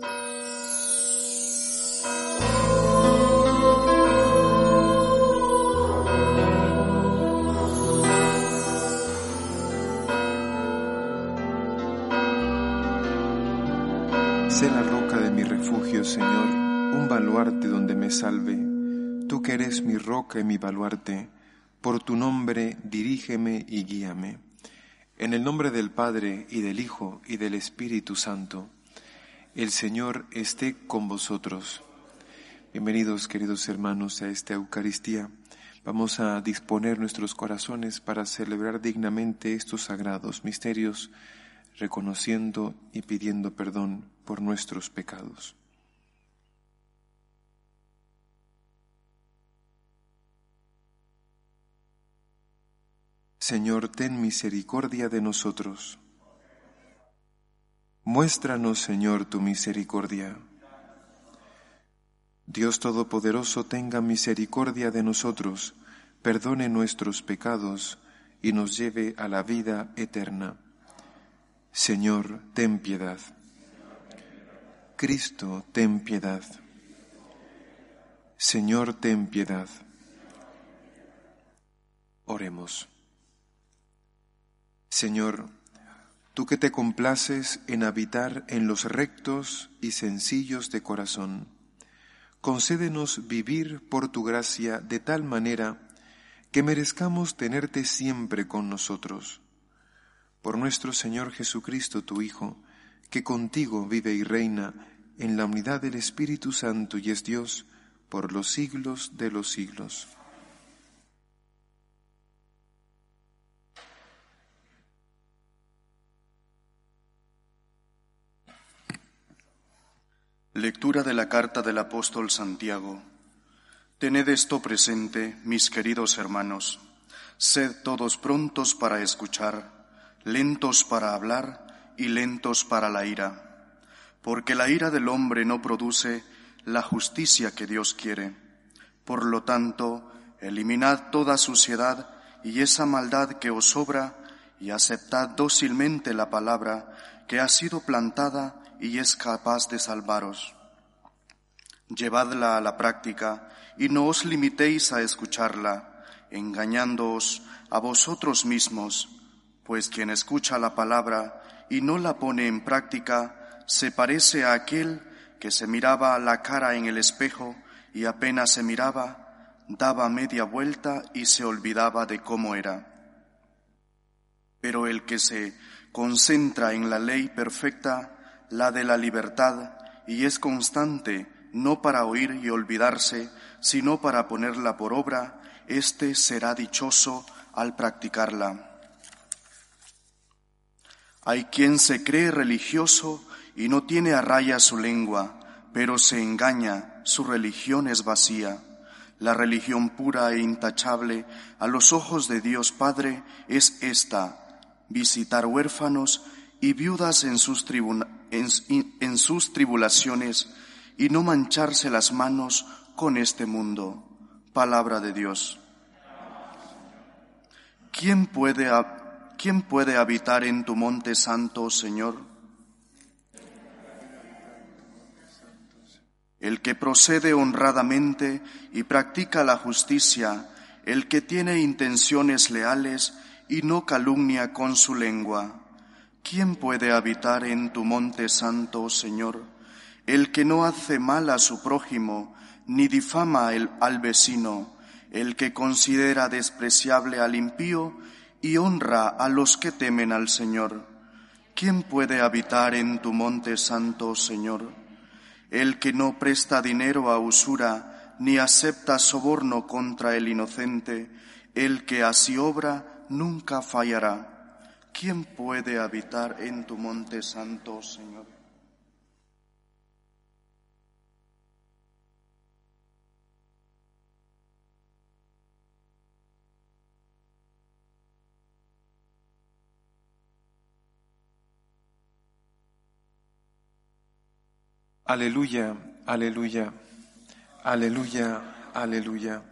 Sé la roca de mi refugio, Señor, un baluarte donde me salve. Tú que eres mi roca y mi baluarte, por tu nombre dirígeme y guíame. En el nombre del Padre y del Hijo y del Espíritu Santo, el Señor esté con vosotros. Bienvenidos, queridos hermanos, a esta Eucaristía. Vamos a disponer nuestros corazones para celebrar dignamente estos sagrados misterios, reconociendo y pidiendo perdón por nuestros pecados. Señor, ten misericordia de nosotros. Muéstranos, Señor, tu misericordia. Dios Todopoderoso, tenga misericordia de nosotros, perdone nuestros pecados y nos lleve a la vida eterna. Señor, ten piedad. Cristo, ten piedad. Señor, ten piedad. Oremos. Señor, tú que te complaces en habitar en los rectos y sencillos de corazón, concédenos vivir por tu gracia de tal manera que merezcamos tenerte siempre con nosotros. Por nuestro Señor Jesucristo, tu Hijo, que contigo vive y reina en la unidad del Espíritu Santo y es Dios por los siglos de los siglos. Lectura de la carta del apóstol Santiago. Tened esto presente, mis queridos hermanos. Sed todos prontos para escuchar, lentos para hablar y lentos para la ira porque la ira del hombre no produce la justicia que Dios quiere. Por lo tanto, eliminad toda suciedad y esa maldad que os sobra y aceptad dócilmente la palabra que ha sido plantada y es capaz de salvaros. Llevadla a la práctica y no os limitéis a escucharla, engañándoos a vosotros mismos, pues quien escucha la palabra y no la pone en práctica, se parece a aquel que se miraba la cara en el espejo y apenas se miraba, daba media vuelta y se olvidaba de cómo era. Pero el que se concentra en la ley perfecta, la de la libertad, y es constante, no para oír y olvidarse, sino para ponerla por obra, éste será dichoso al practicarla. Hay quien se cree religioso y no tiene a raya su lengua, pero se engaña, su religión es vacía. La religión pura e intachable a los ojos de Dios Padre es esta, visitar huérfanos y viudas en sus, en sus tribulaciones y no mancharse las manos con este mundo. Palabra de Dios. ¿Quién puede, ¿Quién puede habitar en tu monte santo, Señor? el que procede honradamente y practica la justicia, el que tiene intenciones leales y no calumnia con su lengua. ¿Quién puede habitar en tu monte santo, Señor? El que no hace mal a su prójimo, ni difama al vecino, el que considera despreciable al impío y honra a los que temen al Señor. ¿Quién puede habitar en tu monte santo, Señor? el que no presta dinero a usura, ni acepta soborno contra el inocente, el que así obra nunca fallará. ¿Quién puede habitar en tu monte santo, Señor? Aleluya, aleluya, aleluya, aleluya.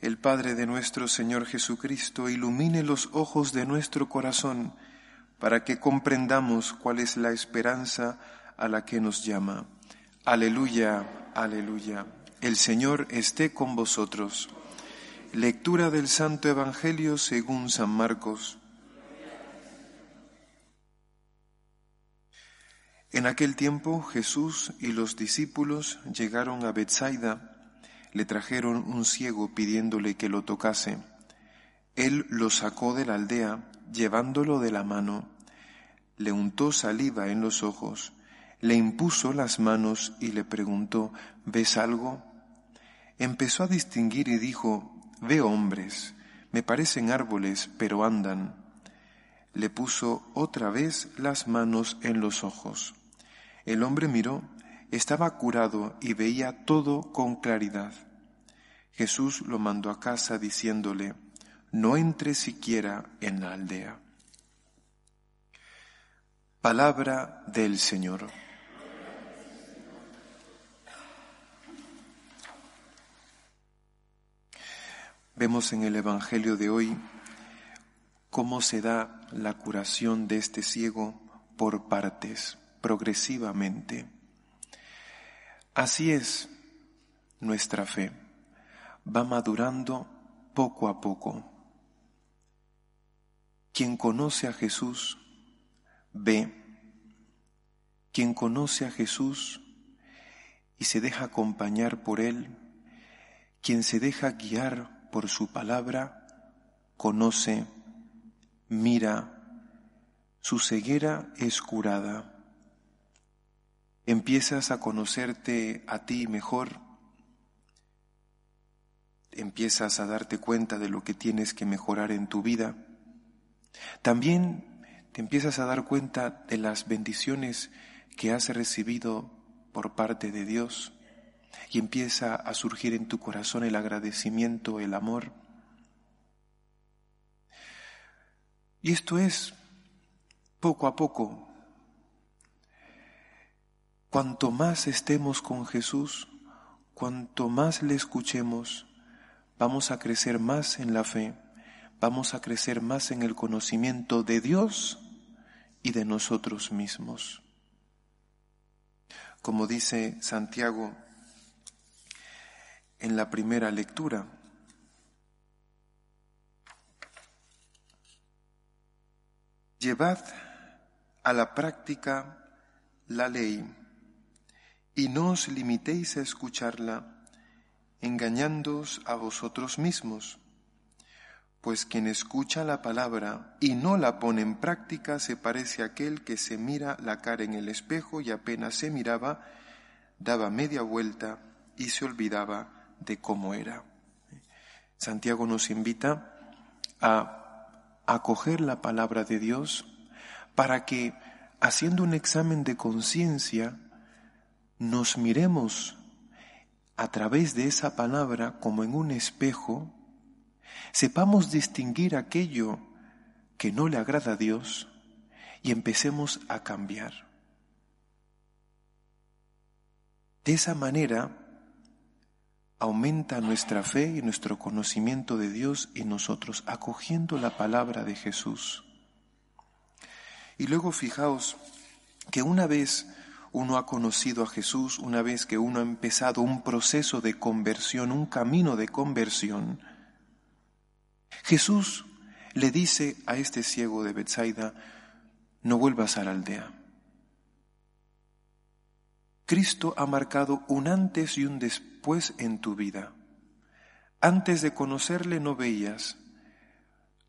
El Padre de nuestro Señor Jesucristo ilumine los ojos de nuestro corazón para que comprendamos cuál es la esperanza a la que nos llama. Aleluya, aleluya. El Señor esté con vosotros. Lectura del Santo Evangelio según San Marcos. En aquel tiempo Jesús y los discípulos llegaron a Bethsaida, le trajeron un ciego pidiéndole que lo tocase. Él lo sacó de la aldea, llevándolo de la mano, le untó saliva en los ojos, le impuso las manos y le preguntó, ¿ves algo? Empezó a distinguir y dijo, veo hombres, me parecen árboles, pero andan. Le puso otra vez las manos en los ojos. El hombre miró, estaba curado y veía todo con claridad. Jesús lo mandó a casa diciéndole, no entre siquiera en la aldea. Palabra del Señor. Vemos en el Evangelio de hoy cómo se da la curación de este ciego por partes progresivamente. Así es nuestra fe, va madurando poco a poco. Quien conoce a Jesús ve, quien conoce a Jesús y se deja acompañar por Él, quien se deja guiar por su palabra, conoce, mira, su ceguera es curada empiezas a conocerte a ti mejor, empiezas a darte cuenta de lo que tienes que mejorar en tu vida, también te empiezas a dar cuenta de las bendiciones que has recibido por parte de Dios y empieza a surgir en tu corazón el agradecimiento, el amor. Y esto es poco a poco, Cuanto más estemos con Jesús, cuanto más le escuchemos, vamos a crecer más en la fe, vamos a crecer más en el conocimiento de Dios y de nosotros mismos. Como dice Santiago en la primera lectura, llevad a la práctica la ley y no os limitéis a escucharla, engañándoos a vosotros mismos. Pues quien escucha la palabra y no la pone en práctica se parece a aquel que se mira la cara en el espejo y apenas se miraba, daba media vuelta y se olvidaba de cómo era. Santiago nos invita a acoger la palabra de Dios para que, haciendo un examen de conciencia, nos miremos a través de esa palabra como en un espejo, sepamos distinguir aquello que no le agrada a Dios y empecemos a cambiar. De esa manera aumenta nuestra fe y nuestro conocimiento de Dios y nosotros, acogiendo la palabra de Jesús. Y luego fijaos que una vez uno ha conocido a Jesús, una vez que uno ha empezado un proceso de conversión, un camino de conversión, Jesús le dice a este ciego de Bethsaida, no vuelvas a la aldea. Cristo ha marcado un antes y un después en tu vida. Antes de conocerle no veías.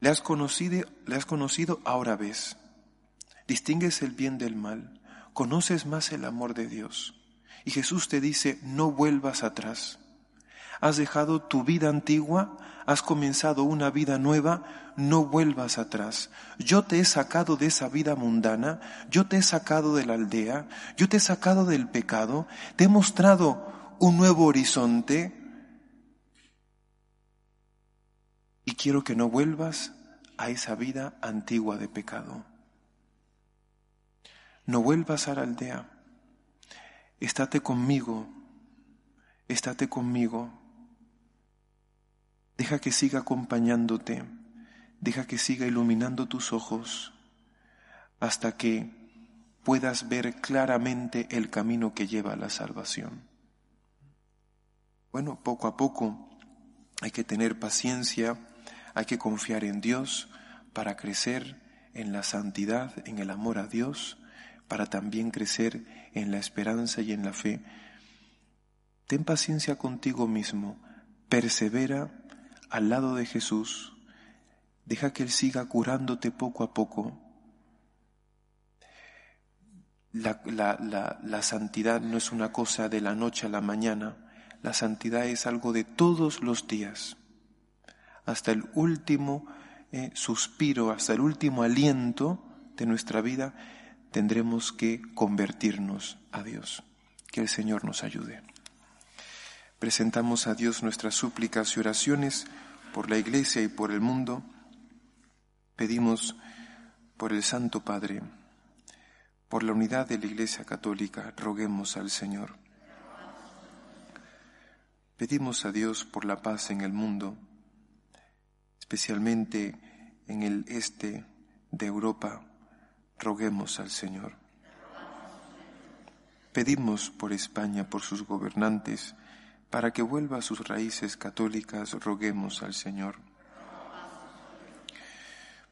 Le has conocido, le has conocido ahora ves. Distingues el bien del mal conoces más el amor de Dios. Y Jesús te dice, no vuelvas atrás. Has dejado tu vida antigua, has comenzado una vida nueva, no vuelvas atrás. Yo te he sacado de esa vida mundana, yo te he sacado de la aldea, yo te he sacado del pecado, te he mostrado un nuevo horizonte y quiero que no vuelvas a esa vida antigua de pecado. No vuelvas a la aldea. Estate conmigo. Estate conmigo. Deja que siga acompañándote. Deja que siga iluminando tus ojos hasta que puedas ver claramente el camino que lleva a la salvación. Bueno, poco a poco hay que tener paciencia, hay que confiar en Dios para crecer en la santidad, en el amor a Dios, para también crecer en la esperanza y en la fe. Ten paciencia contigo mismo, persevera al lado de Jesús, deja que Él siga curándote poco a poco. La, la, santidad no es una cosa de la noche a la mañana, la santidad es algo de todos los días, hasta el último eh, suspiro, hasta el último aliento de nuestra vida, tendremos que convertirnos a Dios. Que el Señor nos ayude. Presentamos a Dios nuestras súplicas y oraciones por la Iglesia y por el mundo. Pedimos por el Santo Padre, por la unidad de la Iglesia Católica, roguemos al Señor. Pedimos a Dios por la paz en el mundo, especialmente en el este de Europa, roguemos al Señor. Pedimos por España, por sus gobernantes, para que vuelva a sus raíces católicas, roguemos al Señor.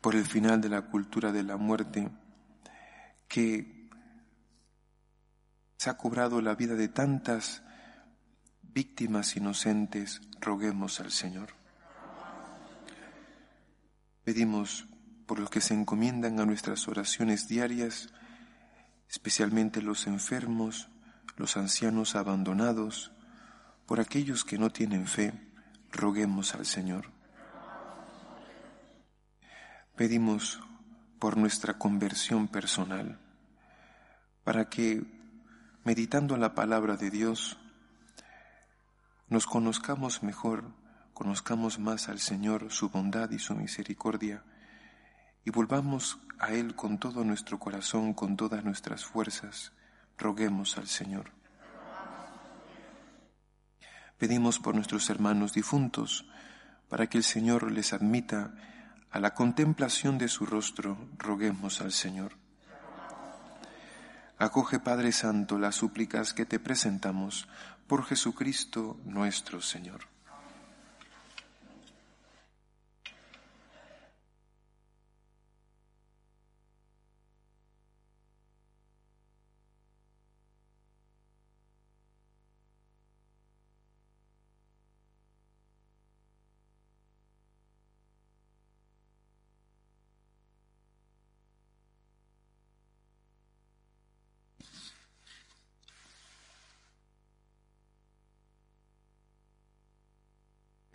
Por el final de la cultura de la muerte, que se ha cobrado la vida de tantas víctimas inocentes, roguemos al Señor. Pedimos por los que se encomiendan a nuestras oraciones diarias, especialmente los enfermos, los ancianos abandonados, por aquellos que no tienen fe, roguemos al Señor. Pedimos por nuestra conversión personal, para que, meditando la palabra de Dios, nos conozcamos mejor conozcamos más al Señor, su bondad y su misericordia, y volvamos a Él con todo nuestro corazón, con todas nuestras fuerzas, roguemos al Señor. Pedimos por nuestros hermanos difuntos, para que el Señor les admita a la contemplación de su rostro, roguemos al Señor. Acoge, Padre Santo, las súplicas que te presentamos por Jesucristo nuestro Señor.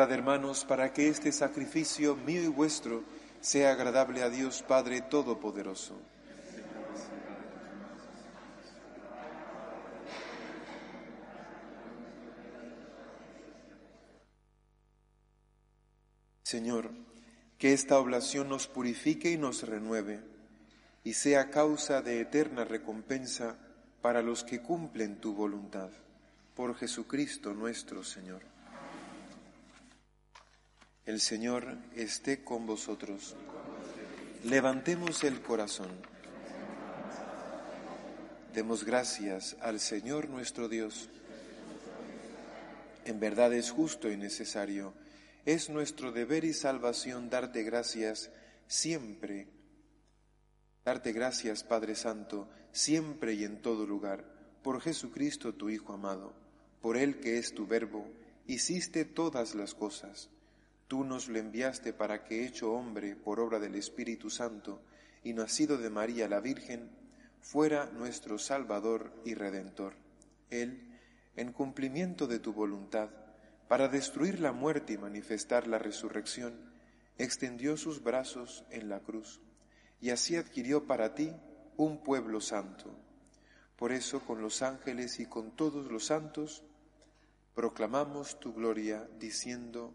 Orad, hermanos, para que este sacrificio mío y vuestro sea agradable a Dios Padre Todopoderoso. Señor, que esta oblación nos purifique y nos renueve, y sea causa de eterna recompensa para los que cumplen tu voluntad. Por Jesucristo nuestro Señor. El Señor esté con vosotros. Levantemos el corazón. Demos gracias al Señor nuestro Dios. En verdad es justo y necesario, Es nuestro deber y salvación darte gracias siempre. Darte gracias, Padre Santo, siempre y en todo lugar, por Jesucristo tu Hijo amado, por Él que es tu Verbo, hiciste todas las cosas. Tú nos lo enviaste para que, hecho hombre por obra del Espíritu Santo y nacido de María la Virgen, fuera nuestro Salvador y Redentor. Él, en cumplimiento de tu voluntad, para destruir la muerte y manifestar la resurrección, extendió sus brazos en la cruz y así adquirió para ti un pueblo santo. Por eso con los ángeles y con todos los santos proclamamos tu gloria diciendo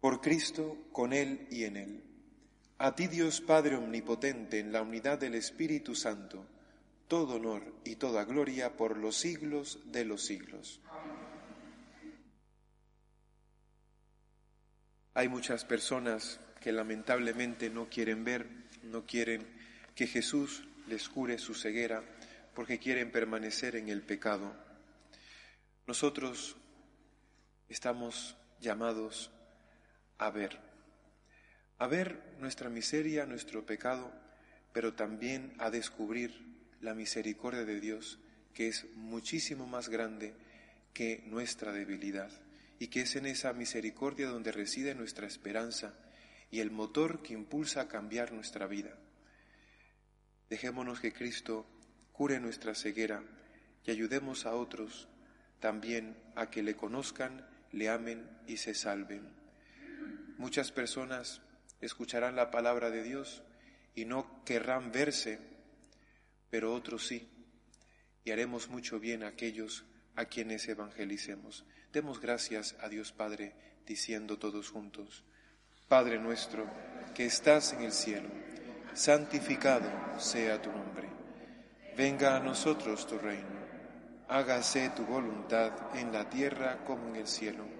Por Cristo, con Él y en Él. A ti Dios Padre Omnipotente, en la unidad del Espíritu Santo, todo honor y toda gloria por los siglos de los siglos. Hay muchas personas que lamentablemente no quieren ver, no quieren que Jesús les cure su ceguera porque quieren permanecer en el pecado. Nosotros estamos llamados a ver, a ver nuestra miseria, nuestro pecado, pero también a descubrir la misericordia de Dios, que es muchísimo más grande que nuestra debilidad, y que es en esa misericordia donde reside nuestra esperanza y el motor que impulsa a cambiar nuestra vida. Dejémonos que Cristo cure nuestra ceguera y ayudemos a otros también a que le conozcan, le amen y se salven. Muchas personas escucharán la palabra de Dios y no querrán verse, pero otros sí, y haremos mucho bien a aquellos a quienes evangelicemos. Demos gracias a Dios Padre, diciendo todos juntos, Padre nuestro, que estás en el cielo, santificado sea tu nombre. Venga a nosotros tu reino. Hágase tu voluntad en la tierra como en el cielo.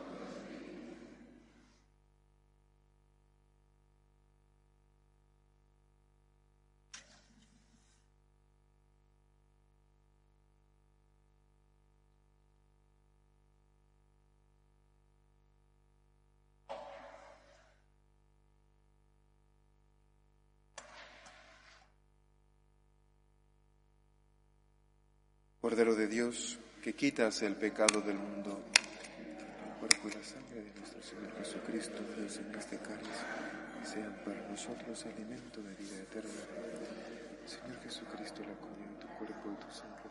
Cordero de Dios, que quitas el pecado del mundo, cuerpo y la sangre de nuestro Señor Jesucristo, Dios en este cáliz, sean para nosotros alimento de vida eterna. Señor Jesucristo, la comunión de tu cuerpo y tu sangre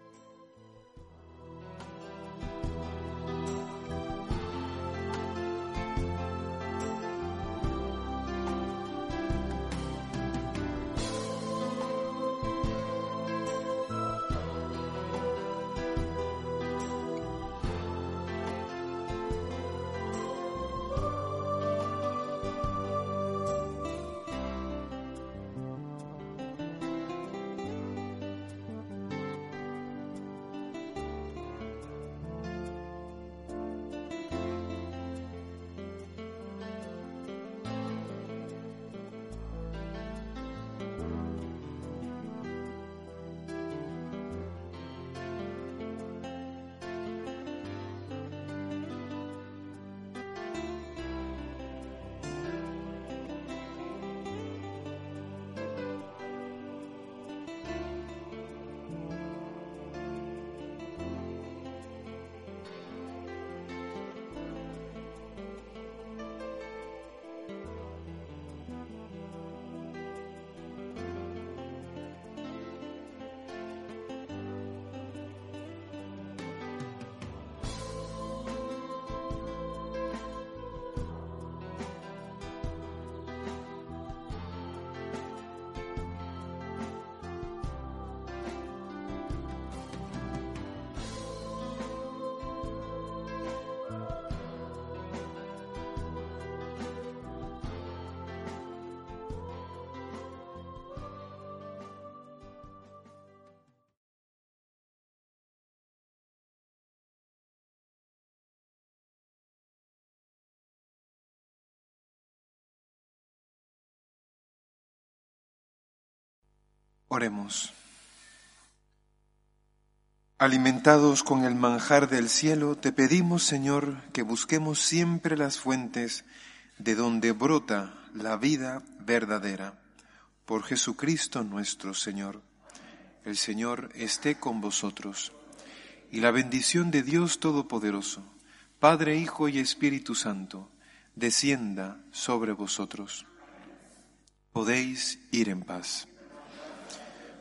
Oremos. Alimentados con el manjar del cielo, te pedimos, Señor, que busquemos siempre las fuentes de donde brota la vida verdadera. Por Jesucristo nuestro Señor. El Señor esté con vosotros. Y la bendición de Dios Todopoderoso, Padre, Hijo y Espíritu Santo, descienda sobre vosotros. Podéis ir en paz.